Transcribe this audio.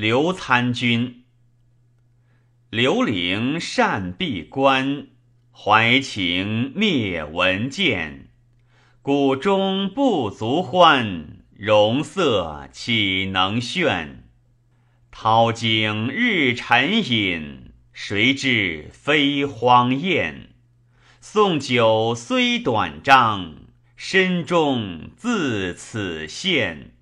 刘参军。刘伶善闭关，怀情灭文见。谷中不足欢，容色岂能炫？涛景日沉饮，谁知非荒雁？送酒虽短章，身中自此现。